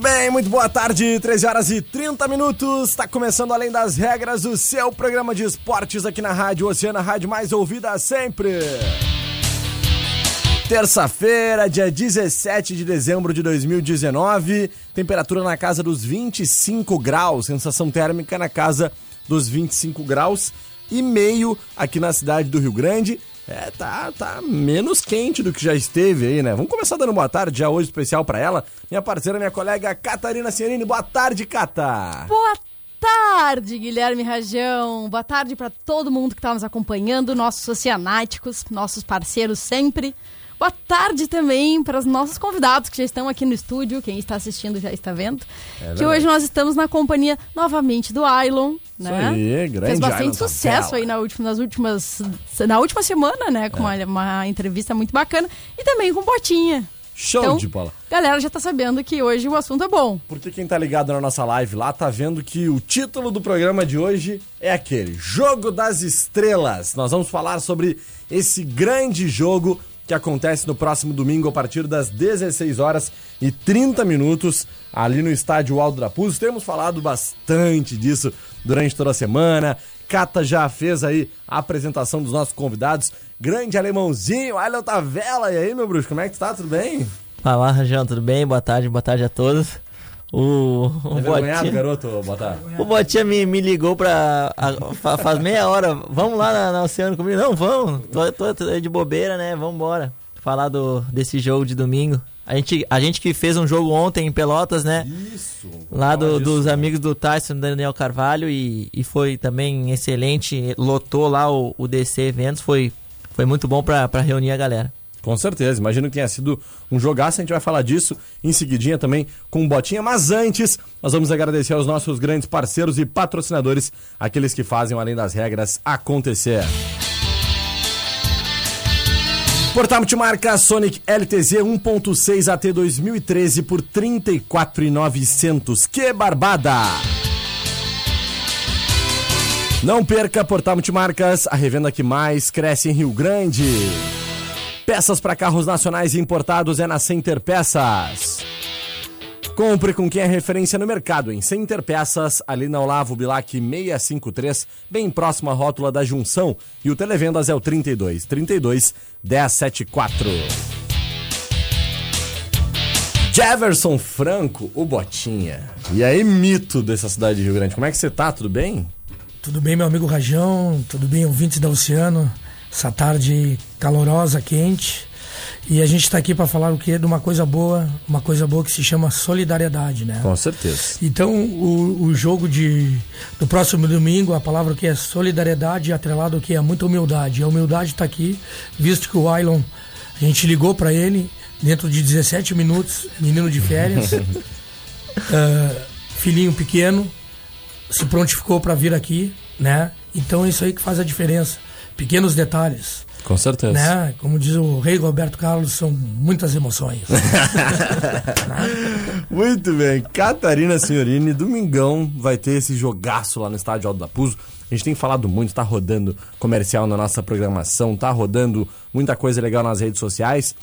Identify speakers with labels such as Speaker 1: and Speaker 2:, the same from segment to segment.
Speaker 1: Muito bem, muito boa tarde, 13 horas e 30 minutos. Está começando Além das Regras, o seu programa de esportes aqui na Rádio Oceana, rádio mais ouvida sempre. Terça-feira, dia 17 de dezembro de 2019, temperatura na casa dos 25 graus, sensação térmica na casa dos 25 graus e meio aqui na cidade do Rio Grande. É, tá, tá menos quente do que já esteve aí, né? Vamos começar dando boa tarde já hoje especial para ela, minha parceira, minha colega Catarina Cianini. Boa tarde, Cata.
Speaker 2: Boa tarde, Guilherme Rajão. Boa tarde para todo mundo que está nos acompanhando, nossos oceanáticos, nossos parceiros sempre. Boa tarde também para os nossos convidados que já estão aqui no estúdio. Quem está assistindo já está vendo. É que hoje nós estamos na companhia novamente do Ailon. Né?
Speaker 1: aí, grande
Speaker 2: Fez bastante
Speaker 1: Ailon
Speaker 2: sucesso aí na última, nas últimas, na última semana, né? Com é. uma, uma entrevista muito bacana. E também com Botinha.
Speaker 1: Show
Speaker 2: então,
Speaker 1: de bola.
Speaker 2: Galera já tá sabendo que hoje o assunto é bom.
Speaker 1: Porque quem tá ligado na nossa live lá tá vendo que o título do programa de hoje é aquele: Jogo das Estrelas. Nós vamos falar sobre esse grande jogo que acontece no próximo domingo a partir das 16 horas e 30 minutos ali no estádio Aldo Raposo. Temos falado bastante disso durante toda a semana. Cata já fez aí a apresentação dos nossos convidados. Grande alemãozinho, Ailton Tavela. E aí, meu bruxo, como é que tu tá? Tudo bem?
Speaker 3: Fala, Rajão, tudo bem? Boa tarde, boa tarde a todos. O,
Speaker 1: o é Botinha, garoto, Botar.
Speaker 3: O Botinha me, me ligou pra. A, faz meia hora. Vamos lá na, na Oceano comigo? Não, vamos. Tô, tô, tô, de bobeira, né? Vamos embora. Falar do, desse jogo de domingo. A gente, a gente que fez um jogo ontem em Pelotas, né?
Speaker 1: Isso.
Speaker 3: Lá do, dos amigos do Tyson, Daniel Carvalho, e, e foi também excelente. Lotou lá o, o DC Eventos. Foi, foi muito bom pra, pra reunir a galera.
Speaker 1: Com certeza, imagino que tenha sido um jogaço, a gente vai falar disso em seguidinha também com o Botinha, mas antes nós vamos agradecer aos nossos grandes parceiros e patrocinadores, aqueles que fazem Além das Regras acontecer. Portal Multimarca Sonic LTZ 1.6 AT 2013 por 34.900. Que barbada! Não perca Portal Multimarcas, a revenda que mais cresce em Rio Grande. Peças para carros nacionais e importados é na Center Peças. Compre com quem é referência no mercado em Center Peças, ali na Olavo Bilac 653, bem próximo à rótula da Junção. E o Televendas é o 32 32 1074. Jefferson Franco, o Botinha. E aí, mito dessa cidade de Rio Grande. Como é que você tá? Tudo bem?
Speaker 4: Tudo bem, meu amigo Rajão? Tudo bem, ouvintes da Oceano? Essa tarde calorosa, quente. E a gente está aqui para falar o que de uma coisa boa, uma coisa boa que se chama solidariedade, né?
Speaker 1: Com certeza.
Speaker 4: Então, o, o jogo de do próximo domingo, a palavra que é solidariedade, atrelado ao que é muita humildade. A humildade está aqui, visto que o Ailon, a gente ligou para ele dentro de 17 minutos, menino de férias, uh, filhinho pequeno, se prontificou para vir aqui, né? Então, é isso aí que faz a diferença pequenos detalhes.
Speaker 1: Com certeza.
Speaker 4: Né? Como diz o rei Roberto Carlos, são muitas emoções.
Speaker 1: Muito bem. Catarina Senhorini, domingão vai ter esse jogaço lá no estádio Alto da Puso. A gente tem falado muito, tá rodando comercial na nossa programação, tá rodando muita coisa legal nas redes sociais.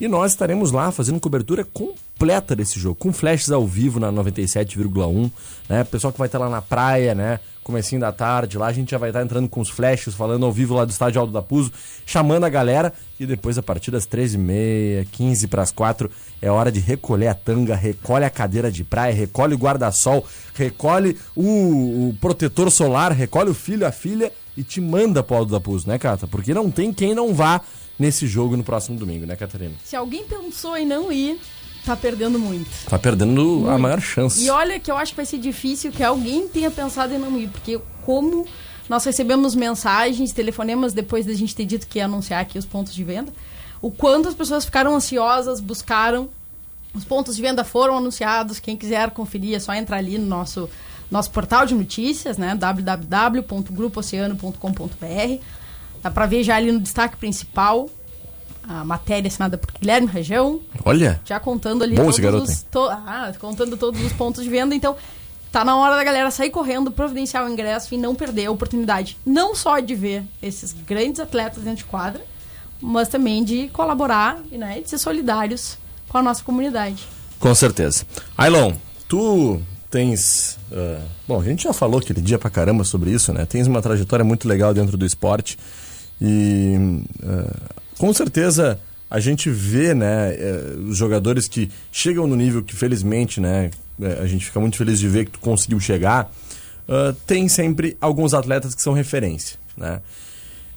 Speaker 1: E nós estaremos lá fazendo cobertura completa desse jogo, com flashes ao vivo na 97,1, né? Pessoal que vai estar lá na praia, né? Comecinho da tarde, lá a gente já vai estar entrando com os flashes, falando ao vivo lá do estádio Aldo da Puso, chamando a galera. E depois, a partir das 13h30, 15 para as 4, é hora de recolher a tanga, recolhe a cadeira de praia, recolhe o guarda-sol, recolhe o, o, protetor solar, recolhe o filho, a filha e te manda pro Aldo da Puso, né, Cata? Porque não tem quem não vá nesse jogo no próximo domingo, né, Catarina?
Speaker 2: Se alguém pensou em não ir, tá perdendo muito.
Speaker 1: Tá perdendo muito. a maior chance.
Speaker 2: E olha que eu acho que vai ser difícil que alguém tenha pensado em não ir, porque como nós recebemos mensagens, telefonemas depois da gente ter dito que ia anunciar aqui os pontos de venda, o quanto as pessoas ficaram ansiosas, buscaram. Os pontos de venda foram anunciados. Quem quiser conferir é só entrar ali no nosso, nosso portal de notícias, né? www.grupooceano.com.br. Dá para ver já ali no destaque principal a matéria assinada por Guilherme Região.
Speaker 1: Olha.
Speaker 2: Já contando ali
Speaker 1: Bom
Speaker 2: todos os to, ah, contando todos os pontos de venda. Então, tá na hora da galera sair correndo, providenciar o ingresso e não perder a oportunidade não só de ver esses grandes atletas dentro de quadra, mas também de colaborar e né, de ser solidários com a nossa comunidade.
Speaker 1: Com certeza. Ailon, tu tens. Uh, bom, a gente já falou aquele dia pra caramba sobre isso, né? Tens uma trajetória muito legal dentro do esporte. E uh, com certeza a gente vê, né, uh, os jogadores que chegam no nível que felizmente, né, a gente fica muito feliz de ver que tu conseguiu chegar. tem sempre alguns atletas que são referência, né?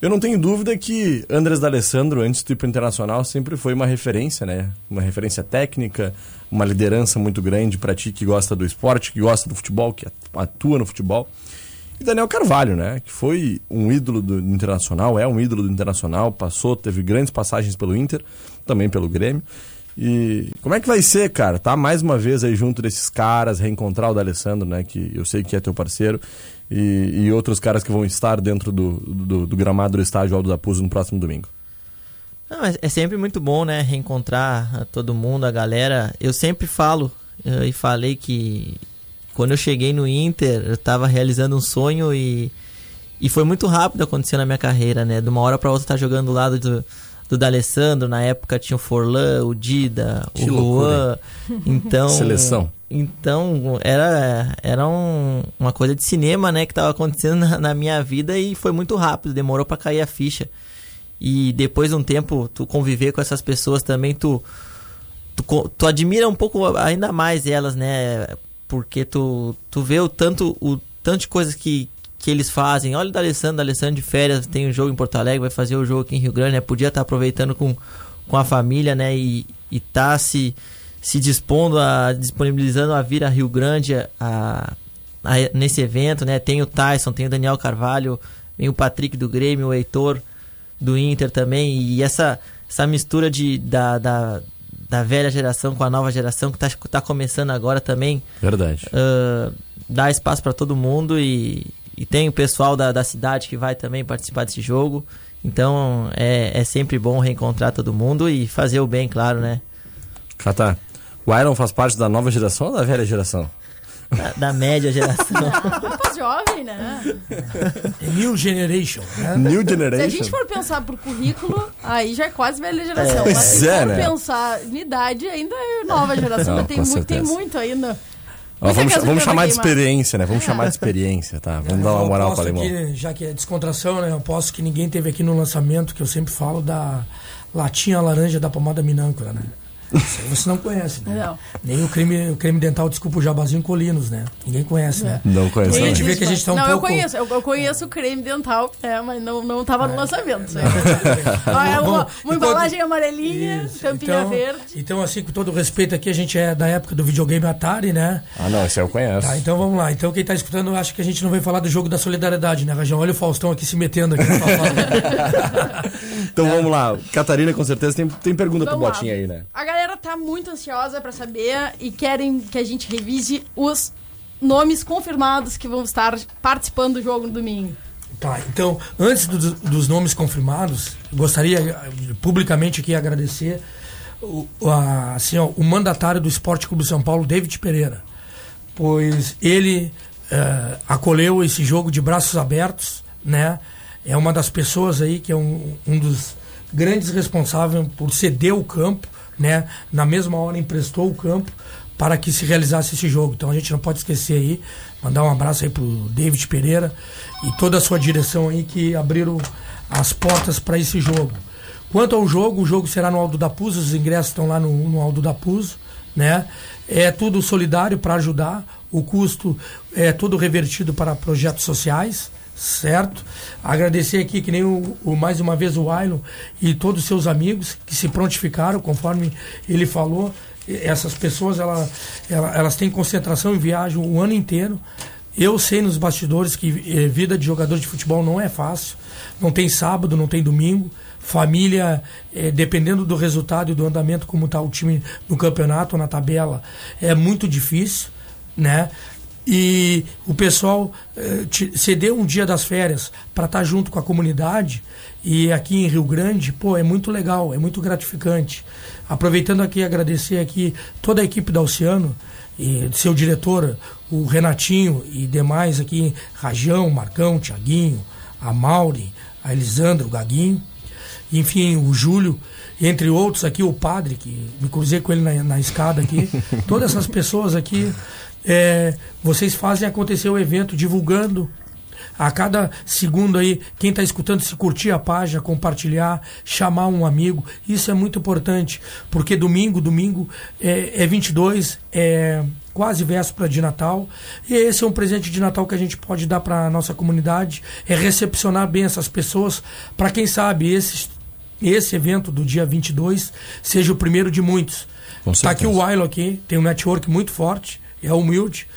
Speaker 1: Eu não tenho dúvida que Andrés D'Alessandro, antes do para internacional, sempre foi uma referência, né? Uma referência técnica, uma liderança muito grande para ti que gosta do esporte, que gosta do futebol, que atua no futebol. E Daniel Carvalho, né? Que foi um ídolo do Internacional, é um ídolo do Internacional, passou, teve grandes passagens pelo Inter, também pelo Grêmio. E como é que vai ser, cara? Tá mais uma vez aí junto desses caras, reencontrar o D'Alessandro, né? Que eu sei que é teu parceiro e, e outros caras que vão estar dentro do, do, do gramado do estádio Aldo da Puso no próximo domingo?
Speaker 3: Não, é, é sempre muito bom, né? Reencontrar todo mundo, a galera. Eu sempre falo eu, e falei que quando eu cheguei no Inter, eu estava realizando um sonho e, e foi muito rápido acontecer na minha carreira, né? De uma hora para outra tá jogando do lado do, do D'Alessandro, na época tinha o Forlan, o Dida, que o Luan. Então,
Speaker 1: Seleção.
Speaker 3: Então, era, era um, uma coisa de cinema, né, que estava acontecendo na, na, minha vida e foi muito rápido, demorou para cair a ficha. E depois de um tempo, tu conviver com essas pessoas também, tu, tu, tu admira um pouco ainda mais elas, né? Porque tu, tu vê o tanto, o tanto de coisas que, que eles fazem. Olha o D'Alessandro, D'Alessandro de férias, tem um jogo em Porto Alegre, vai fazer o jogo aqui em Rio Grande, né? Podia estar tá aproveitando com, com a família, né? E, e tá se se dispondo a disponibilizando a vir a Rio Grande a, a, a, nesse evento, né? Tem o Tyson, tem o Daniel Carvalho, tem o Patrick do Grêmio, o Heitor do Inter também e essa essa mistura de da, da, da velha geração com a nova geração que está tá começando agora também.
Speaker 1: Verdade.
Speaker 3: Uh, dá espaço para todo mundo e, e tem o pessoal da, da cidade que vai também participar desse jogo. Então é, é sempre bom reencontrar todo mundo e fazer o bem, claro, né?
Speaker 1: Cata, o Iron faz parte da nova geração ou da velha geração?
Speaker 3: Da, da média geração.
Speaker 2: Rapaz jovem, né?
Speaker 4: New Generation. Né?
Speaker 1: New Generation. Se
Speaker 2: a gente for pensar por currículo, aí já é quase velha geração.
Speaker 1: É,
Speaker 2: mas se
Speaker 1: é,
Speaker 2: for
Speaker 1: né?
Speaker 2: pensar em idade, ainda é nova geração.
Speaker 1: Não,
Speaker 2: mas tem, muito, tem muito ainda.
Speaker 1: Ó, vamos
Speaker 2: é
Speaker 1: vamos chamar de experiência, né? Vamos chamar de experiência, tá? Vamos dar uma moral para Alemão.
Speaker 4: que, já que é descontração, né? Eu posso que ninguém teve aqui no lançamento, que eu sempre falo da latinha laranja da pomada minâncora, né? Isso aí você não conhece, né?
Speaker 2: Não.
Speaker 4: Nem o creme, o creme dental, desculpa, o jabazinho colinos, né? Ninguém conhece, né?
Speaker 1: Não conheço.
Speaker 4: A
Speaker 1: não.
Speaker 4: gente vê que a gente tá um
Speaker 2: não,
Speaker 4: pouco-
Speaker 2: eu conheço. Eu, eu conheço o creme dental, é, mas não, não tava no lançamento. Isso aí.
Speaker 4: É.
Speaker 2: É uma,
Speaker 4: Vamos-
Speaker 2: uma embalagem amarelinha,
Speaker 4: Isso.
Speaker 2: tampinha
Speaker 4: então,
Speaker 2: verde.
Speaker 4: Então, assim, com todo respeito aqui, a gente é da época do videogame Atari, né?
Speaker 1: Ah, não, esse eu conheço.
Speaker 4: Tá, então vamos lá. Então quem tá escutando, acha que a gente não vai falar do jogo da solidariedade, né, Rajão? Olha o Faustão aqui se metendo aqui.
Speaker 1: Então vamos lá. Catarina, com certeza, tem, tem pergunta pro
Speaker 2: Vamos lá.
Speaker 1: Botinha aí, né?
Speaker 2: A galera tá muito ansiosa pra saber e querem que a gente revise os nomes confirmados que vão estar participando do jogo no domingo.
Speaker 4: Tá, então, antes do- dos nomes confirmados, gostaria publicamente aqui agradecer o, a- assim, ó, o mandatário do Esporte Clube São Paulo, David Pereira, pois ele eh, acolheu esse jogo de braços abertos, né? É uma das pessoas aí que é um, um dos grandes responsáveis por ceder o campo, né? Na mesma hora emprestou o campo para que se realizasse esse jogo. Então a gente não pode esquecer aí, mandar um abraço aí pro David Pereira e toda a sua direção aí que abriram as portas para esse jogo. Quanto ao jogo, o jogo será no Aldo da Puso, os ingressos estão lá no, no Aldo da Puso, né? É tudo solidário para ajudar, o custo é todo revertido para projetos sociais, certo? Agradecer aqui que nem o, o- mais uma vez o Ailon e todos os seus amigos que se prontificaram, conforme ele falou. E Essas pessoas ela, ela- elas têm concentração em viagem o ano inteiro. Eu sei nos bastidores que eh, vida de jogador de futebol não é fácil. Não tem sábado, não tem domingo. Família, eh, dependendo do resultado e do andamento como está o time no campeonato, na tabela, é muito difícil, né? E o pessoal eh, ceder um dia das férias para estar junto com a comunidade e aqui em Rio Grande, pô, é muito legal, é muito gratificante. Aproveitando aqui agradecer aqui toda a equipe da Oceano e seu diretor, o Renatinho e demais aqui, Rajão, Marcão, Tiaguinho, a Mauri, a Elisandro, o Gaguinho. enfim, o Júlio, entre outros aqui, o padre, que me cruzei com ele na, na escada aqui. Todas essas pessoas aqui, é, vocês fazem acontecer o evento divulgando. A cada segundo aí, quem está escutando, se curtir a página, compartilhar, chamar um amigo, isso é muito importante, porque domingo, domingo é, é 22, é quase véspera de Natal, e esse é um presente de Natal que a gente pode dar para a nossa comunidade, é recepcionar bem essas pessoas, para quem sabe esse, esse evento do dia 22 seja o primeiro de muitos. Está aqui o Wilo aqui, tem um network muito forte, é humilde,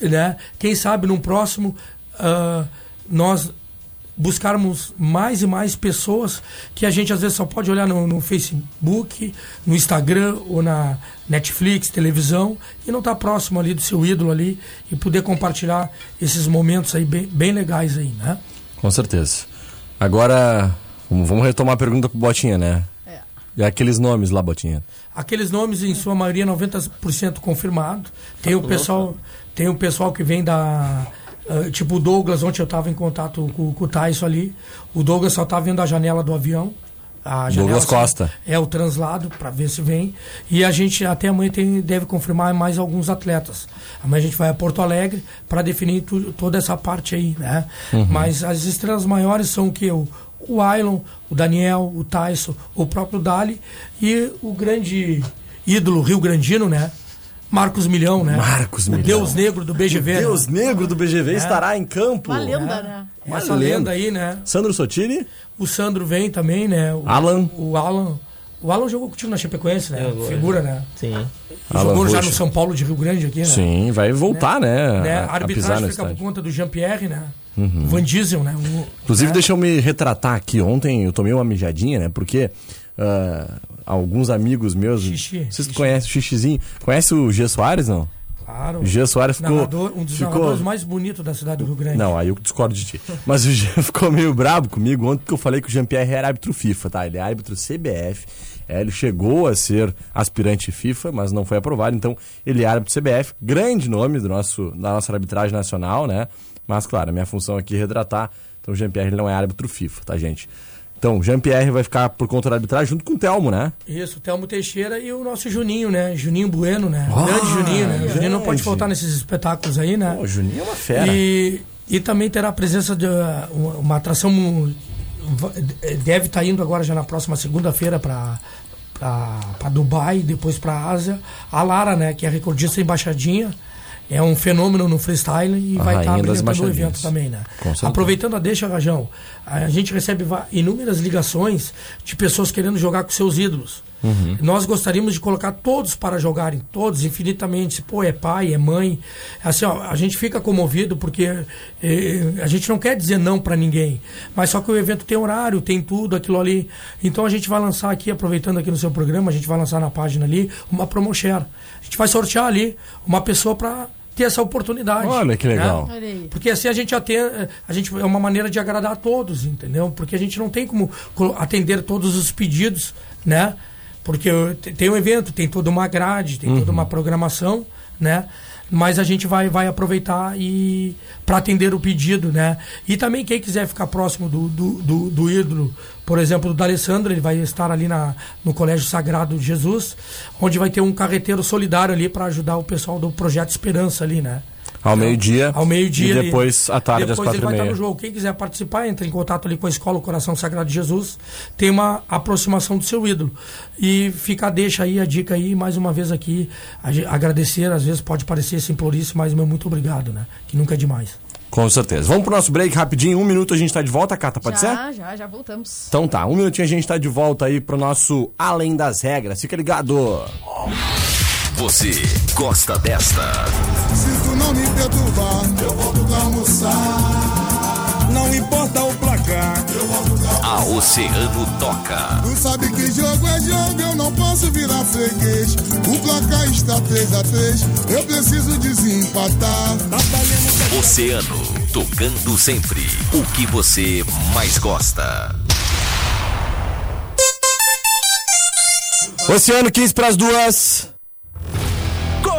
Speaker 4: né? Quem sabe num próximo uh, nós buscarmos mais e mais pessoas que a gente às vezes só pode olhar no, no Facebook, no Instagram ou na Netflix, televisão e não estar tá próximo ali do seu ídolo ali e poder compartilhar esses momentos aí bem, bem legais aí, né?
Speaker 1: Com certeza. Agora, vamos retomar a pergunta pro Botinha, né? É. E aqueles nomes lá, Botinha?
Speaker 4: Aqueles nomes, em sua maioria, 90% confirmado. Tem o pessoal, tem o pessoal que vem da Uh, tipo o Douglas, ontem eu estava em contato com, com, o Tyson ali. O Douglas só tá vendo a janela do avião.
Speaker 1: A janela, Douglas Costa.
Speaker 4: É o translado, para ver se vem. E a gente até amanhã tem, deve confirmar mais alguns atletas. Amanhã a gente vai a Porto Alegre para definir tu, toda essa parte aí, né? Uhum. Mas as estrelas maiores são o que? O, o Ailon, o Daniel, o Tyson, o próprio Dali e o grande ídolo Rio Grandino, né? Marcos Milhão, né?
Speaker 1: Marcos Milhão.
Speaker 4: O Deus Negro do BGV. O
Speaker 1: né? Deus né? Negro do BGV é. estará em campo.
Speaker 2: Uma lenda, é. né?
Speaker 4: Uma Essa lenda aí, né?
Speaker 1: Sandro Sotini.
Speaker 4: O Sandro vem também, né? O,
Speaker 1: Alan.
Speaker 4: O Alan. O Alan jogou contigo na Chapecoense, né? Eu, Figura, né?
Speaker 3: Sim.
Speaker 4: Jogou Alan já no São Paulo de Rio Grande aqui, né?
Speaker 1: Sim, vai voltar, né?
Speaker 4: né? A, a arbitragem fica por conta do Jean-Pierre, né? Uhum. Van Diesel, né? O,
Speaker 1: Inclusive,
Speaker 4: né?
Speaker 1: deixa eu me retratar aqui. Ontem eu tomei uma mijadinha, né? Porque uh, alguns amigos meus.
Speaker 4: Xixi.
Speaker 1: Vocês xixi. conhecem o Xixizinho? Conhece o G Soares, não?
Speaker 4: Claro.
Speaker 1: O Jean Soares ficou.
Speaker 4: Narrador, um dos ficou... narradores mais bonitos da cidade do Rio Grande.
Speaker 1: Não, aí eu discordo de ti. Mas o Jean ficou meio brabo comigo ontem porque eu falei que o Jean-Pierre era árbitro FIFA, tá? Ele é árbitro CBF. É, ele chegou a ser aspirante FIFA, mas não foi aprovado. Então, ele é árbitro CBF, grande nome do nosso, da nossa arbitragem nacional, né? Mas, claro, a minha função aqui é retratar. Então, o Jean-Pierre não é árbitro FIFA, tá, gente? Então, Jean-Pierre vai ficar por conta da arbitragem junto com o Telmo, né?
Speaker 4: Isso, o Telmo Teixeira e o nosso Juninho, né? Juninho Bueno, né? Oh, grande Juninho, né? O Juninho não pode faltar nesses espetáculos aí, né?
Speaker 1: O Juninho é uma fera.
Speaker 4: E, e também terá a presença de uh, uma, uma atração. Deve estar tá indo agora já na próxima segunda-feira para para Dubai, depois para Ásia. A Lara, né? Que é recordista embaixadinha é um fenômeno no freestyle e a vai estar tá apresentando o evento também, né? Aproveitando a deixa, Rajão, a gente recebe inúmeras ligações de pessoas querendo jogar com seus ídolos. Uhum. Nós gostaríamos de colocar todos para jogarem, todos infinitamente. Pô, é pai, é mãe. Assim, ó, a gente fica comovido porque eh, a gente não quer dizer não para ninguém. Mas só que o evento tem horário, tem tudo, aquilo ali. Então a gente vai lançar aqui, aproveitando aqui no seu programa, a gente vai lançar na página ali uma promo share. A gente vai sortear ali uma pessoa para ter essa oportunidade.
Speaker 1: Olha que legal.
Speaker 4: Né? Porque assim a gente atende, a gente é uma maneira de agradar a todos, entendeu? Porque a gente não tem como atender todos os pedidos, né? Porque tem um evento, tem toda uma grade, tem uhum. toda uma programação, né? Mas a gente vai, vai aproveitar e para atender o pedido, né? E também quem quiser ficar próximo do, do, do, do ídolo, por exemplo, do D'Alessandro, ele vai estar ali na, no Colégio Sagrado de Jesus, onde vai ter um carreteiro solidário ali para ajudar o pessoal do Projeto Esperança ali, né?
Speaker 1: Ao meio-dia.
Speaker 4: Ao meio-dia.
Speaker 1: E depois à tarde
Speaker 4: depois
Speaker 1: às quatro
Speaker 4: ele vai
Speaker 1: estar
Speaker 4: no jogo. Quem quiser participar, entra em contato ali com a Escola Coração Sagrado de Jesus. Tem uma aproximação do seu ídolo. E fica, deixa aí a dica aí, mais uma vez aqui, agradecer. Às vezes pode parecer simplorice, mas meu muito obrigado, né? Que nunca é demais.
Speaker 1: Com certeza. Vamos pro nosso break rapidinho. Um minuto a gente tá de volta, Cata, pode
Speaker 2: já,
Speaker 1: ser?
Speaker 2: Já, já, já voltamos.
Speaker 1: Então tá, um minutinho a gente tá de volta aí pro nosso Além das Regras. Fica ligado.
Speaker 5: Você gosta desta?
Speaker 6: Se tu não me perturbar, eu volto pra almoçar. Não importa o placar, eu volto pra
Speaker 5: A Oceano toca.
Speaker 6: Tu sabe que jogo é jogo, eu não posso virar freguês. O placar está 3 a 3 eu preciso desempatar.
Speaker 5: Oceano, tocando sempre o que você mais gosta.
Speaker 1: Oceano 15 para as duas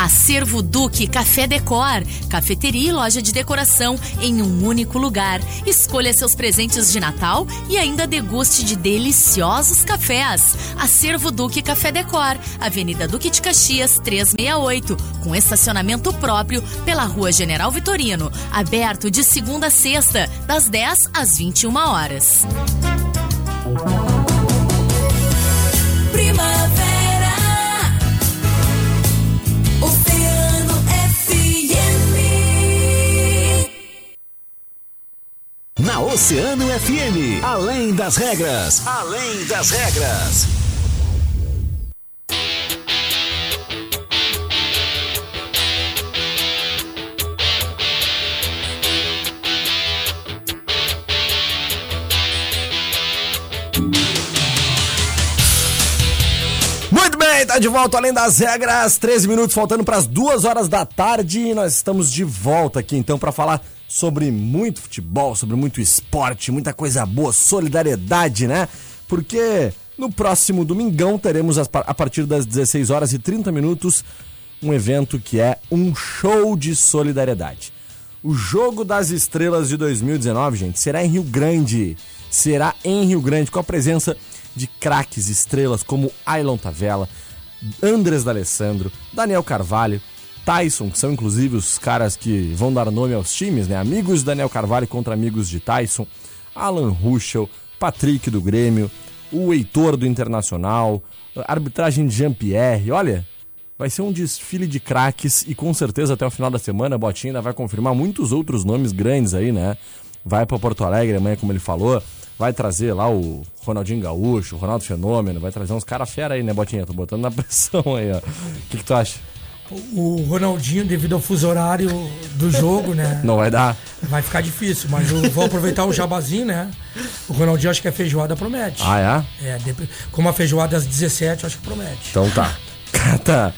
Speaker 7: Acervo Duque Café Decor, cafeteria e loja de decoração em um único lugar. Escolha seus presentes de Natal e ainda deguste de deliciosos cafés. Acervo Duque Café Decor, Avenida Duque de Caxias 368, com estacionamento próprio pela Rua General Vitorino, aberto de segunda a sexta, das 10 às 21 horas.
Speaker 8: Oceano FM,
Speaker 5: além das regras, além das regras.
Speaker 1: Muito bem, tá de volta além das regras. 13 minutos faltando para as 2 horas da tarde. Nós estamos de volta aqui então para falar sobre muito futebol, sobre muito esporte, muita coisa boa, solidariedade, né? Porque no próximo domingão teremos a partir das 16 horas e 30 minutos um evento que é um show de solidariedade. O Jogo das Estrelas de 2019, gente, será em Rio Grande. Será em Rio Grande, com a presença de craques estrelas como Ailon Tavella, Andres D'Alessandro, Daniel Carvalho, Tyson, que são inclusive os caras que vão dar nome aos times, né? Amigos de Daniel Carvalho contra amigos de Tyson, Alan Ruschel, Patrick do Grêmio, o Heitor do Internacional, arbitragem de Jean-Pierre. Olha, vai ser um desfile de craques e com certeza até o final da semana a Botinha ainda vai confirmar muitos outros nomes grandes aí, né? Vai para Porto Alegre amanhã, como ele falou. Vai trazer lá o Ronaldinho Gaúcho, o Ronaldo Fenômeno, vai trazer uns caras fera aí, né, Botinha? Tô botando na pressão aí, ó. O que, que tu acha?
Speaker 4: O Ronaldinho, devido ao fuso horário do jogo, né?
Speaker 1: Não vai dar?
Speaker 4: Vai ficar difícil, mas eu vou aproveitar o jabazinho, né? O Ronaldinho acho que a feijoada promete.
Speaker 1: Ah, é?
Speaker 4: É, como a feijoada às 17, eu acho que promete.
Speaker 1: Então tá. tá.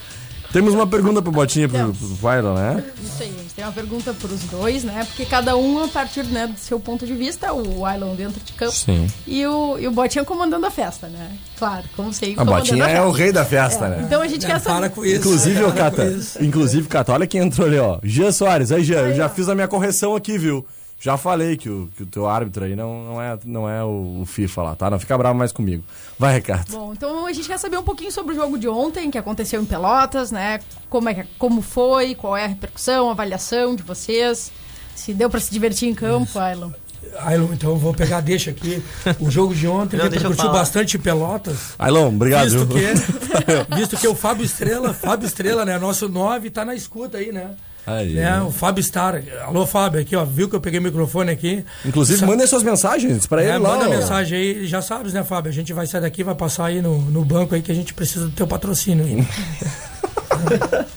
Speaker 1: Temos uma pergunta pro Botinha pro, pro Vailo, né?
Speaker 2: Isso aí, a gente tem uma pergunta pros dois, né? Porque cada um, a partir né, do seu ponto de vista, o Ailon dentro de campo
Speaker 1: Sim.
Speaker 2: e o, e o Botinha comandando a festa, né? Claro, como sei.
Speaker 1: A Botinha é o rei da festa, né?
Speaker 2: Então a gente quer saber.
Speaker 4: Para com isso.
Speaker 1: Inclusive, Cata, inclusive, Cata, olha quem entrou ali, ó. Jean Soares. Aí, Jean, eu já fiz a minha correção aqui, viu? Já falei que o, que o teu árbitro aí não, não é, não é o, FIFA lá, tá? Não fica bravo mais comigo. Vai, Ricardo.
Speaker 2: Bom, então a gente quer saber um pouquinho sobre o jogo de ontem, que aconteceu em Pelotas, né? Como, é, como foi, qual é a repercussão, a avaliação de vocês. Se deu pra se divertir em campo, Ailon.
Speaker 4: Ailon, então eu vou pegar, deixa aqui. O jogo de ontem
Speaker 3: Não,
Speaker 4: repercutiu bastante em Pelotas.
Speaker 1: Ailon, obrigado.
Speaker 4: Visto
Speaker 1: viu?
Speaker 4: que, visto que o Fábio Estrela, Fábio Estrela, né? Nosso 9 tá na escuta aí, né?
Speaker 1: Aí.
Speaker 4: Né, o Fábio Star. Alô, Fábio, aqui, ó. Viu que eu peguei o microfone aqui?
Speaker 1: Inclusive,
Speaker 4: Sa-
Speaker 1: mandem suas mensagens pra ele
Speaker 4: É,
Speaker 1: lá.
Speaker 4: manda
Speaker 1: ó.
Speaker 4: mensagem aí, já sabes, né, Fábio? A gente vai sair daqui, vai passar aí no, no banco aí que a gente precisa do teu patrocínio aí.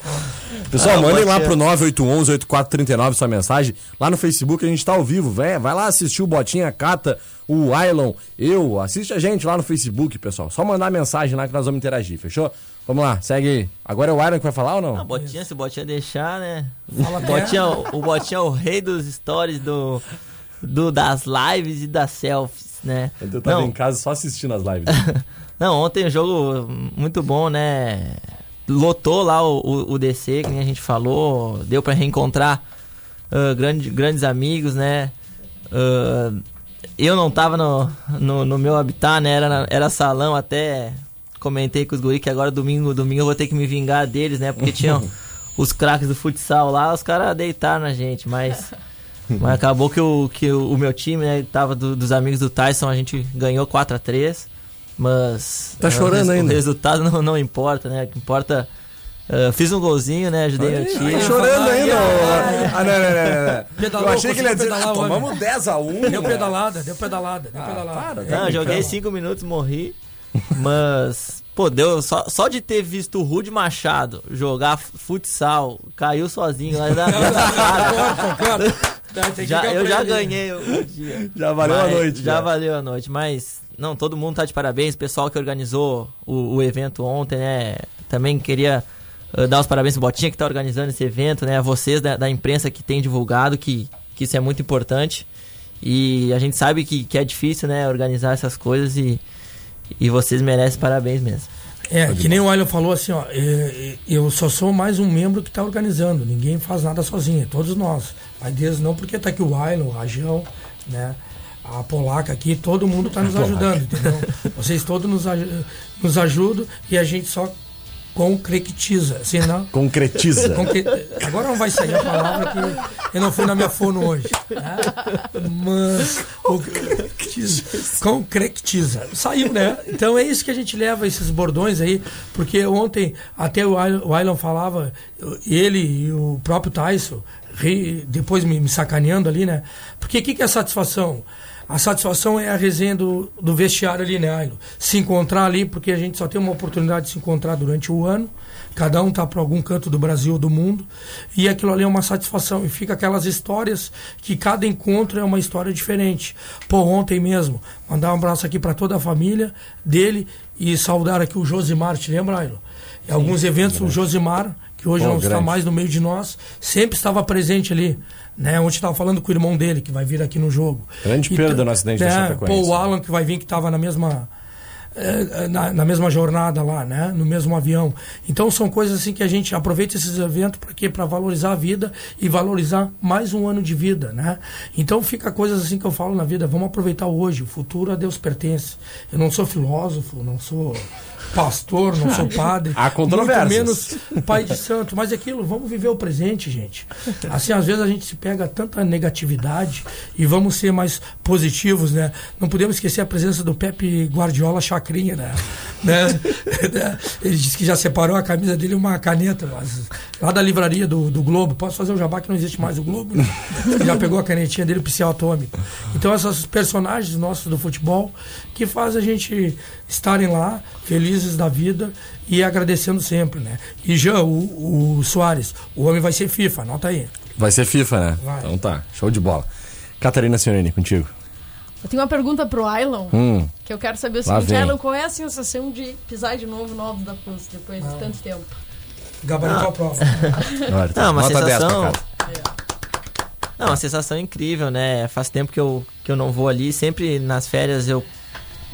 Speaker 1: Pessoal,
Speaker 3: Ah,
Speaker 1: mandem lá
Speaker 3: Botinha.
Speaker 1: pro 981-8439 sua mensagem. Lá no Facebook a gente tá ao vivo, vai, vai lá assistir o Botinha, Cata, o Ailon, eu. Assiste a gente lá no Facebook, pessoal. Só mandar mensagem lá que nós vamos interagir, fechou? Vamos lá, segue aí. Agora é o Ailon que vai falar ou não?
Speaker 3: Ah, Botinha, se o Botinha deixar, né?
Speaker 4: Fala.
Speaker 3: Botinha, o Botinha é o rei dos stories do, do, das lives e das selfies, né?
Speaker 1: Eu tava
Speaker 3: Não,
Speaker 1: em casa só assistindo as lives.
Speaker 3: Não, ontem o jogo muito bom, né? Lotou lá o, o, o DC, que nem a gente falou. Deu pra reencontrar ah, grande, grandes amigos, né? Ah, eu não tava no, no, no meu habitat, né? Era, era salão até. Comentei com os guri que agora domingo, domingo eu vou ter que me vingar deles, né? Porque tinham os craques do futsal lá, os caras deitaram na gente, mas. Mas acabou que o, que o, o meu time, né, tava do- dos amigos do Tyson, a gente ganhou 4 a 3 mas
Speaker 1: Tá
Speaker 3: é,
Speaker 1: chorando ainda.
Speaker 3: O resultado não, não importa, né? O que importa Ah, fiz um golzinho, né? Ajudei meu time.
Speaker 1: Tá chorando ainda.
Speaker 4: ai,
Speaker 1: Ah, não, não, não, não, não.
Speaker 4: Pedalou,
Speaker 1: Eu achei que ele ia dizer,
Speaker 4: conseguiu
Speaker 1: ah,
Speaker 4: pedalar,
Speaker 1: tomamos 10x1.
Speaker 4: Deu pedalada, deu pedalada, deu pedalada.
Speaker 3: Não, joguei cinco minutos, morri. Mas, pô, deu só, só de ter visto o Rude Machado jogar futsal, caiu sozinho lá na,
Speaker 4: Corta, corta. Tem que
Speaker 3: já, eu já ganhei o dia.
Speaker 1: Já valeu a
Speaker 3: Mas-
Speaker 1: noite.
Speaker 3: Já
Speaker 1: já.
Speaker 3: valeu a noite, mas não, todo mundo tá de parabéns. O pessoal que organizou o, o evento ontem, né? Também queria eh, dar os parabéns pro Botinha que tá organizando esse evento, né? A vocês da, da imprensa que tem divulgado, que, que isso é muito importante. E a gente sabe que, que é difícil, né? Organizar essas coisas e, e vocês merecem parabéns mesmo.
Speaker 4: É, que nem o Ailon falou assim, ó, eu só sou mais um membro que está organizando, ninguém faz nada sozinho, é todos nós. Mas desde não porque tá aqui o Ailon, o Rajão, né? A Polaca aqui, todo mundo está nos ajudando, entendeu? Vocês todos nos, aj- nos ajudam e a gente só concretiza, assim, não?
Speaker 1: Concretiza.
Speaker 4: Concre- Agora não vai sair a palavra que eu não fui na minha fono hoje. né? Mas concretiza. concretiza. Saiu, né? Então é isso que a gente leva, esses bordões aí, porque ontem até o Ail- o Ailon falava, ele e o próprio Tyson, depois me, me sacaneando ali, né? Porque o que, que é satisfação? A satisfação é a resenha do, do vestiário ali, né, Ailon? Se encontrar ali, porque a gente só tem uma oportunidade de se encontrar durante o ano. Cada um tá para algum canto do Brasil ou do mundo. E aquilo ali é uma satisfação. E fica aquelas histórias que cada encontro é uma história diferente. Pô, ontem mesmo, mandar um abraço aqui para toda a família dele e saudar aqui o Josimar, te lembra, Ailon? Em alguns eventos, o Josimar, que hoje
Speaker 1: Pô,
Speaker 4: não está
Speaker 1: grande.
Speaker 4: mais no meio de nós, sempre estava presente ali. Né? Ontem estava falando com o irmão dele, que vai vir aqui no jogo.
Speaker 1: Grande
Speaker 4: E
Speaker 1: perda
Speaker 4: t-
Speaker 1: no acidente da
Speaker 4: é,
Speaker 1: Chapecoense.
Speaker 4: Pô, o Alan que vai vir, que estava na mesma eh, na, na mesma jornada lá, né? No mesmo avião. Então são coisas assim que a gente aproveita esses eventos para quê? Para valorizar a vida e valorizar mais um ano de vida, né? Então fica coisas assim que eu falo na vida, vamos aproveitar hoje, o futuro a Deus pertence. Eu não sou filósofo, não sou pastor, não sou padre,
Speaker 1: Há controvérsias.
Speaker 4: muito menos pai de santo, mas é aquilo, vamos viver o presente, gente. Assim, às vezes a gente se pega tanta negatividade e vamos ser mais positivos, né? Não podemos esquecer a presença do Pepe Guardiola Chacrinha, né? né? Ele disse que já separou a camisa dele e uma caneta, lá da livraria do, do Globo. Posso fazer o jabá que não existe mais o Globo, né? Já pegou a canetinha dele, o pincel atômico. Então, esses personagens nossos do futebol que faz a gente estarem lá, felizes da vida e agradecendo sempre, né? E já o, o Soares, o homem vai ser FIFA, anota aí.
Speaker 1: Vai ser FIFA, né?
Speaker 4: Vai.
Speaker 1: Então tá, show de bola. Catarina Sionini, contigo.
Speaker 2: Eu tenho uma pergunta pro Ailon,
Speaker 1: Hum,
Speaker 2: que eu quero saber o seguinte. Ailon, qual é a sensação de pisar de novo no Alto da Cruz depois de tanto tempo?
Speaker 4: Gabaritou a prova.
Speaker 1: olha,
Speaker 3: Não, uma
Speaker 1: nota 10 pra
Speaker 3: sensação. Não, uma sensação incrível, né? Faz tempo que eu, que eu não vou ali. Sempre nas férias eu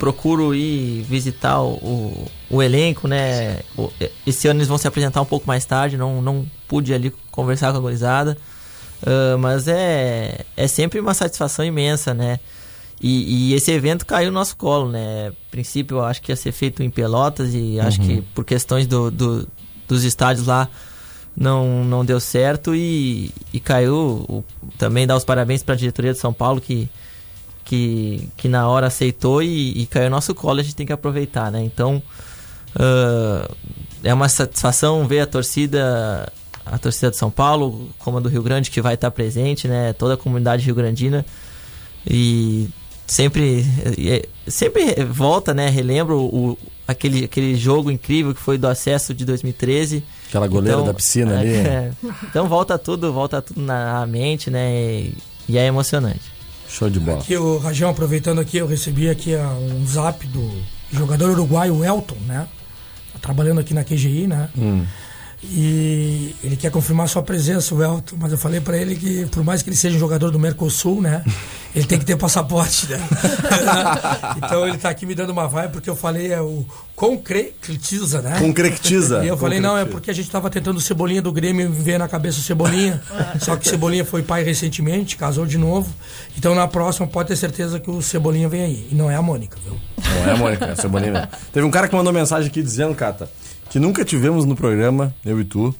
Speaker 3: procuro ir visitar o, o, elenco, né? O- esse ano eles vão se apresentar um pouco mais tarde, não, não pude ali conversar com a gurizada. Ah, mas é, é sempre uma satisfação imensa, né? E, e esse evento caiu no nosso colo, né? A princípio eu acho que ia ser feito em Pelotas e acho que por questões do, do- dos estádios lá não, não deu certo e, e caiu. o- também dar os parabéns para a diretoria de São Paulo que, que, que na hora aceitou e, e caiu no nosso colo, a gente tem que aproveitar, né? Então ah, é uma satisfação ver a torcida a torcida de São Paulo, como a do Rio Grande que vai estar presente, né? Toda a comunidade rio-grandina e sempre é, sempre volta, né? Relembro o, aquele, aquele jogo incrível que foi do acesso de 2013.
Speaker 1: Aquela goleira
Speaker 3: Então,
Speaker 1: da piscina ali.
Speaker 3: é, então volta tudo, volta tudo na mente, né? E, e é emocionante.
Speaker 1: Show de bola.
Speaker 4: Aqui, o Rajão, aproveitando aqui, eu recebi aqui ah, um zap do jogador uruguaio Elton, né? Tá trabalhando aqui na QGI, né?
Speaker 1: Hum.
Speaker 4: E ele quer confirmar sua presença, o Elton, mas eu falei pra ele que, por mais que ele seja um jogador do Mercosul, né? Ele tem que ter passaporte, né? então ele tá aqui me dando uma vai porque eu falei é o concretiza, né?
Speaker 1: Concretiza.
Speaker 4: E eu falei, não, é porque a gente tava tentando o Cebolinha do Grêmio e ver na cabeça o Cebolinha. só que o Cebolinha foi pai recentemente, casou de novo. Então na próxima pode ter certeza que o Cebolinha vem aí. E não é a Mônica, viu?
Speaker 1: Não é, Mônica? É Cebolinha mesmo. Teve um cara que mandou mensagem aqui dizendo, Cata, que nunca tivemos no programa, eu e tu,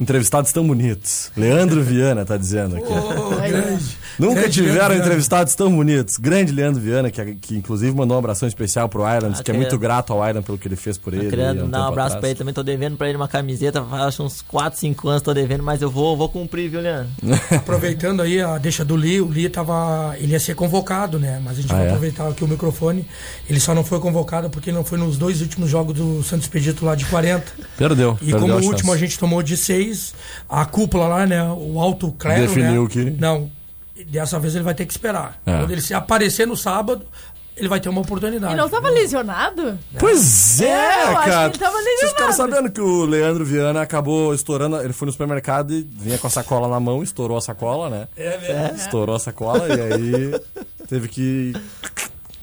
Speaker 1: Entrevistados tão bonitos. Leandro Viana tá dizendo aqui.
Speaker 4: Ô, grande.
Speaker 1: Nunca
Speaker 4: Grande
Speaker 1: tiveram
Speaker 4: Leandro Viana.
Speaker 1: entrevistados tão bonitos. Grande Leandro Viana, que, que inclusive mandou um abração especial pro Islands,
Speaker 3: Ah,
Speaker 1: que é muito grato ao Island pelo que ele fez por ele.
Speaker 3: Querendo
Speaker 1: um
Speaker 3: dar um abraço
Speaker 1: atrás.
Speaker 3: pra ele também, tô devendo pra ele uma camiseta, faz uns 4, 5 anos tô devendo, mas eu vou, vou cumprir, viu, Leandro?
Speaker 4: Aproveitando aí a deixa do Lee, o Lee tava. Ele ia ser convocado, né? Mas a gente
Speaker 1: Ah,
Speaker 4: vai
Speaker 1: é?
Speaker 4: aproveitar aqui o microfone. Ele só não foi convocado porque não foi nos dois últimos jogos do Santos Expedito lá de 40.
Speaker 1: Perdeu.
Speaker 4: E
Speaker 1: perdeu
Speaker 4: como último a gente tomou de 6, a cúpula lá, né? O alto clero.
Speaker 1: Definiu
Speaker 4: né,
Speaker 1: que-
Speaker 4: Não, dessa vez ele vai ter que esperar.
Speaker 1: É.
Speaker 4: Quando ele se aparecer no sábado, ele vai ter uma oportunidade.
Speaker 2: E não tava lesionado?
Speaker 1: Pois é,
Speaker 2: É, eu acho que
Speaker 1: cara.
Speaker 2: ele tava
Speaker 1: Vocês ficaram sabendo que o Leandro Viana acabou estourando. Ele foi no supermercado e vinha com a sacola na mão, estourou a sacola, né?
Speaker 4: É mesmo.
Speaker 1: Estourou a sacola e aí teve que.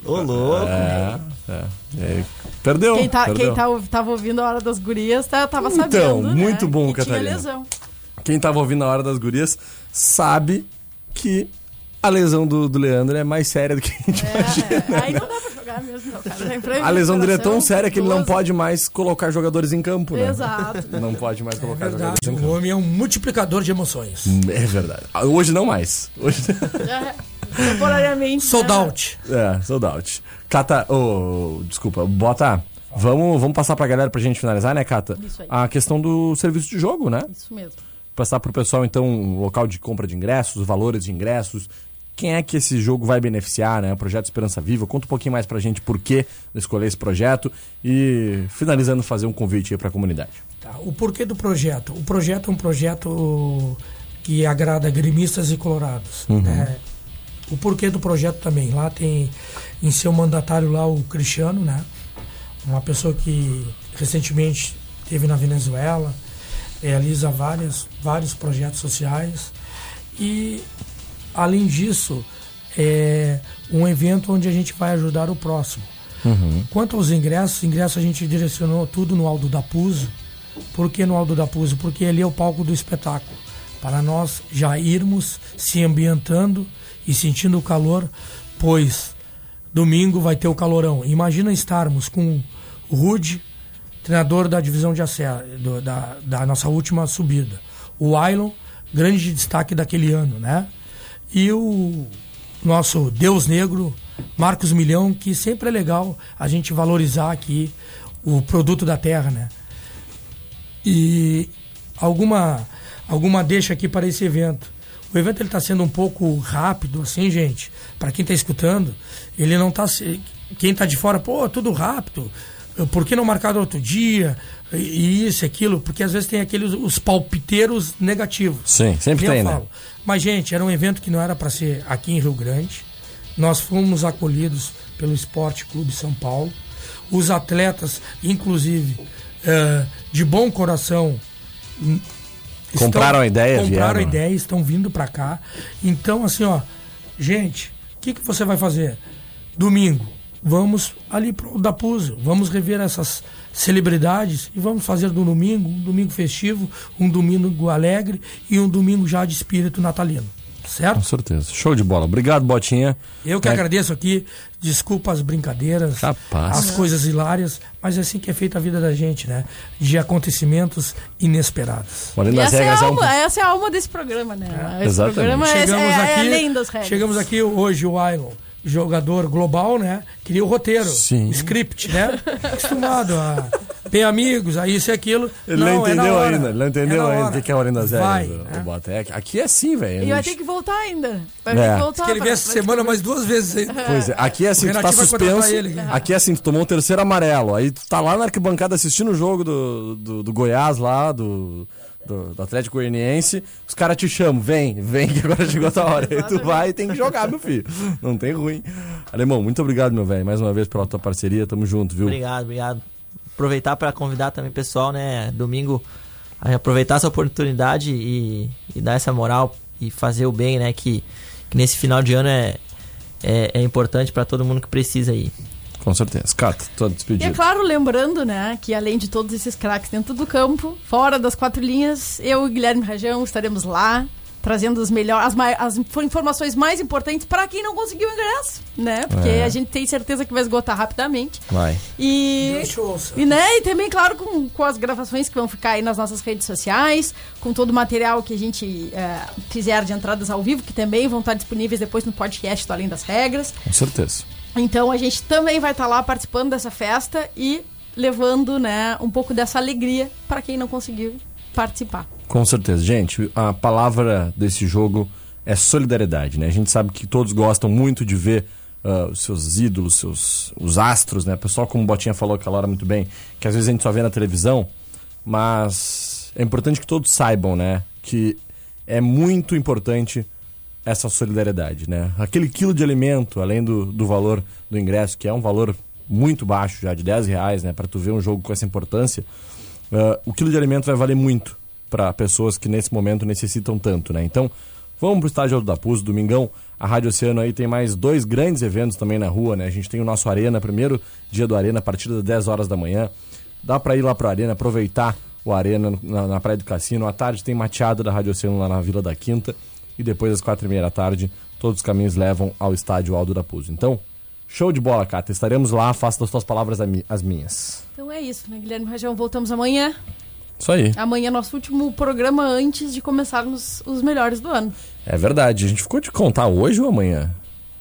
Speaker 3: Ô, louco.
Speaker 1: É, é. E aí, perdeu.
Speaker 2: Quem, tá,
Speaker 1: perdeu.
Speaker 2: quem tá, tava ouvindo a hora das gurias tá, tava
Speaker 1: Então,
Speaker 2: sabendo. né,
Speaker 1: muito bom,
Speaker 2: que
Speaker 1: Catarina.
Speaker 2: Tinha lesão.
Speaker 1: Quem tava ouvindo a hora das gurias sabe que a lesão do, do Leandro é mais séria do que a gente imagina.
Speaker 2: É, aí não dá pra jogar mesmo, não, cara.
Speaker 1: A lesão dele é tão séria que ele não pode mais colocar jogadores em campo, né?
Speaker 2: Exato.
Speaker 1: Não pode mais
Speaker 4: É
Speaker 1: colocar
Speaker 4: verdade.
Speaker 1: jogadores em
Speaker 4: O
Speaker 1: campo.
Speaker 4: homem é um multiplicador de emoções.
Speaker 1: É verdade. Hoje não mais. Hoje.
Speaker 2: É, temporariamente.
Speaker 4: Sold
Speaker 2: né?
Speaker 4: out.
Speaker 1: É, sold out. Cata, ô, desculpa, bota. Vamos, vamos passar pra galera pra gente finalizar, né, Cata?
Speaker 2: Isso aí.
Speaker 1: A questão do serviço de jogo, né?
Speaker 2: Isso mesmo.
Speaker 1: Passar pro pessoal, então, o local de compra de ingressos, os valores de ingressos. Quem é que esse jogo vai beneficiar, né? O projeto Esperança Viva. Conta um pouquinho mais pra gente por que escolher esse projeto. E, finalizando, fazer um convite aí pra comunidade.
Speaker 4: Tá, O porquê do projeto? O projeto é um projeto que agrada gremistas e colorados. né? O porquê do projeto também. Lá tem em seu mandatário lá o Cristiano, né? Uma pessoa que recentemente esteve na Venezuela, realiza várias, vários projetos sociais e além disso é um evento onde a gente vai ajudar o próximo. Quanto aos ingressos, ingressos a gente direcionou tudo no Aldo da Puso. Por que no Aldo da Puso? Porque ali é o palco do espetáculo. Para nós já irmos se ambientando e sentindo o calor, pois domingo vai ter o calorão. Imagina estarmos com o Rude, treinador da divisão de acesso, da, da nossa última subida. O Ailon, grande destaque daquele ano, né? E o nosso Deus Negro, Marcos Milhão, que sempre é legal a gente valorizar aqui o produto da terra, né? E alguma alguma deixa aqui para esse evento. O evento ele está sendo um pouco rápido, assim, gente. Para quem está escutando, ele não está. Quem está de fora, pô, tudo rápido. Por que não marcar outro dia? E isso, e aquilo, porque às vezes tem aqueles os palpiteiros negativos.
Speaker 1: Sim, sempre tem, né?
Speaker 4: Mas, gente, era um evento que não era para ser aqui em Rio Grande. Nós fomos acolhidos pelo Esporte Clube São Paulo. Os atletas, inclusive, eh, de bom coração, estão-
Speaker 1: Compraram a ideia,
Speaker 4: Compraram a
Speaker 1: vieram.
Speaker 4: ideia, estão vindo para cá. Então, assim, ó, gente, o que, que você vai fazer? Domingo, vamos ali pro Dapuso, vamos rever essas celebridades e vamos fazer do domingo um domingo festivo, um domingo alegre e um domingo já de espírito natalino.
Speaker 1: Com
Speaker 4: Certo?
Speaker 1: certeza. Show de bola. Obrigado, Botinha.
Speaker 4: Eu que
Speaker 1: É.
Speaker 4: agradeço aqui, desculpa as brincadeiras,
Speaker 1: Capaz.
Speaker 4: as coisas hilárias, mas é assim que é feita a vida da gente, né? De acontecimentos inesperados.
Speaker 1: Além das
Speaker 2: essa, é a
Speaker 1: regras, é um...
Speaker 2: alma, essa é a alma desse programa, né? Esse
Speaker 1: exatamente.
Speaker 2: programa é,
Speaker 4: Chegamos
Speaker 2: é, é
Speaker 4: aqui,
Speaker 2: além das regras.
Speaker 4: chegamos aqui hoje o Ailon, jogador global, né? Queria o roteiro,
Speaker 1: Sim.
Speaker 4: o script, né? Acostumado a ter amigos, a isso e aquilo.
Speaker 1: Ele não,
Speaker 4: é na
Speaker 1: entendeu
Speaker 4: hora.
Speaker 1: ainda, ele não
Speaker 4: É
Speaker 1: entendeu
Speaker 4: na
Speaker 1: ainda o que que é a Além das
Speaker 4: Vai, né?
Speaker 1: o Bota. É, Aqui é assim, velho.
Speaker 2: E vai ter que voltar ainda. Vai
Speaker 1: É.
Speaker 2: ter que
Speaker 4: Diz
Speaker 2: voltar.
Speaker 4: que ele essa semana mais duas vezes ainda.
Speaker 1: Pois é, aqui é assim,
Speaker 4: O
Speaker 1: tu tá suspenso.
Speaker 4: ele, né?
Speaker 1: Aqui é assim, tu tomou um terceiro amarelo. Aí tu tá lá na arquibancada assistindo o jogo do, do, do Goiás lá, do, do, do Atlético Goianiense. Os caras te chamam, vem, vem, que agora chegou a tua hora. Aí tu vai e tem que jogar, meu filho. Não tem ruim. Alemão, muito obrigado, meu velho, mais uma vez pela tua parceria. Tamo junto, viu?
Speaker 3: Obrigado, obrigado. Aproveitar para convidar também o pessoal, né? Domingo, aproveitar essa oportunidade e, e dar essa moral e fazer o bem, né? Que, que nesse final de ano é, é, é importante para todo mundo que precisa aí.
Speaker 1: Com certeza. Cata, tô
Speaker 2: E é
Speaker 1: despedido.
Speaker 2: claro, lembrando, né, que além de todos esses craques dentro do campo, fora das quatro linhas, eu e Guilherme Rajão estaremos lá trazendo as melhores, as, as informações mais importantes para quem não conseguiu ingresso, né? Porque
Speaker 1: É.
Speaker 2: a gente tem certeza que vai esgotar rapidamente.
Speaker 1: Vai.
Speaker 2: E, e, né, e também, claro, com, com as gravações que vão ficar aí nas nossas redes sociais, com todo o material que a gente é, fizer de entradas ao vivo, que também vão estar disponíveis depois no podcast do Além das Regras.
Speaker 1: Com certeza.
Speaker 2: Então a gente também vai estar lá participando dessa festa e levando, né, um pouco dessa alegria para quem não conseguiu participar.
Speaker 1: Com certeza. Gente, a palavra desse jogo é solidariedade, né? A gente sabe que todos gostam muito de ver ah, os seus ídolos, seus, os astros, né? O pessoal, como o Botinha falou aquela hora muito bem, que às vezes a gente só vê na televisão, mas é importante que todos saibam, né? Que é muito importante essa solidariedade, né? Aquele quilo de alimento, além do, do valor do ingresso, que é um valor muito baixo já, de 10 reais, né? Para tu ver um jogo com essa importância, ah, o quilo de alimento vai valer muito para pessoas que nesse momento necessitam tanto, né? Então, vamos pro estádio Alto da Puz, domingão, a Rádio Oceano aí tem mais dois grandes eventos também na rua, né? A gente tem o nosso Arena, primeiro dia do Arena, a partir das 10 horas da manhã. Dá para ir lá pro Arena, aproveitar o Arena na, na Praia do Cassino. À tarde tem mateada da Rádio Oceano lá na Vila da Quinta. E depois, às quatro e meia da tarde, todos os caminhos levam ao estádio Aldo da Puz. Então, show de bola, Cata. Estaremos lá, faça das tuas palavras as minhas.
Speaker 2: Então é isso, né, Guilherme Rajão? Voltamos amanhã.
Speaker 1: Isso aí.
Speaker 2: Amanhã é nosso último programa antes de começarmos os melhores do ano.
Speaker 1: É verdade. A gente ficou de contar hoje ou amanhã?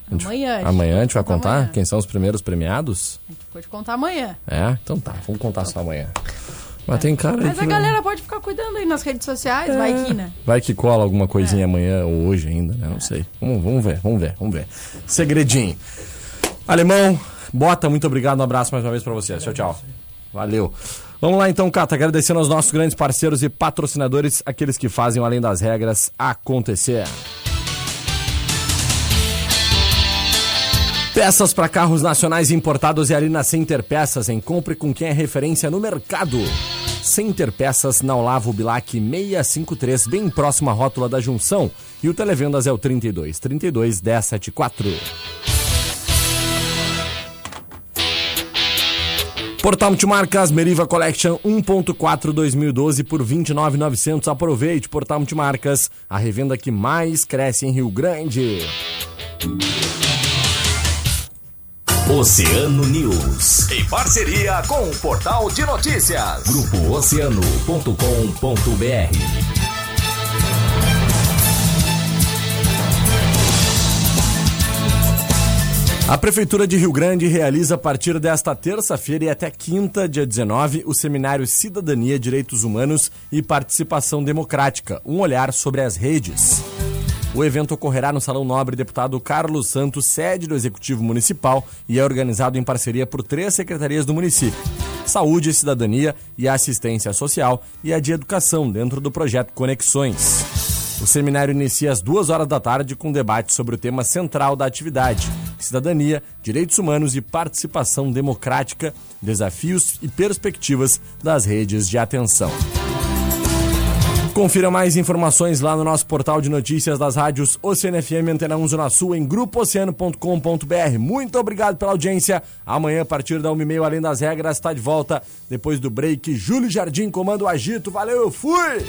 Speaker 1: A gente-
Speaker 2: Amanhã, a
Speaker 1: Amanhã a gente vai
Speaker 2: contar amanhã.
Speaker 1: quem são os primeiros premiados?
Speaker 2: A gente pode contar amanhã.
Speaker 1: É? Então tá, vamos contar só amanhã. Mas tem cara aí
Speaker 2: Mas a
Speaker 1: que-
Speaker 2: galera pode ficar cuidando aí nas redes sociais, vai que, né?
Speaker 1: Vai que cola alguma coisinha amanhã ou hoje ainda, né? Não sei. Vamos, vamos ver, vamos ver, vamos ver. Segredinho. Alemão, Bota, muito obrigado. Um abraço mais uma vez pra você. Tchau, tchau. Valeu. Vamos lá então, Cata, agradecendo aos nossos grandes parceiros e patrocinadores, aqueles que fazem o Além das Regras acontecer. Peças para carros nacionais importados e ali na Center Peças, em compre com quem é referência no mercado. Center Peças na Olavo Bilac 653, bem próximo à rótula da junção. E o Televendas é o 32 32 1074. Portal Multimarcas Meriva Collection 1.4 2012 por 29.900. Aproveite Portal Multimarcas, a revenda que mais cresce em Rio Grande.
Speaker 5: Oceano News. Em parceria com o Portal de Notícias. Grupo Oceano.com.br.
Speaker 1: A Prefeitura de Rio Grande realiza a partir desta terça-feira e até quinta, dia 19, o seminário Cidadania, Direitos Humanos e Participação Democrática, um olhar sobre as redes. O evento ocorrerá no Salão Nobre Deputado Carlos Santos, sede do Executivo Municipal, e é organizado em parceria por três secretarias do município: Saúde Cidadania e Assistência Social e a de Educação, dentro do projeto Conexões. O seminário inicia às duas horas da tarde com debate sobre o tema central da atividade: cidadania, direitos humanos e participação democrática, desafios e perspectivas das redes de atenção. Confira mais informações lá no nosso portal de notícias das rádios Oceano FM Antena 1 Zona Sul em grupooceano.com.br. Muito obrigado pela audiência. Amanhã, a partir da 1h30, Além das Regras, está de volta. Depois do break, Júlio Jardim comanda o agito. Valeu, eu fui!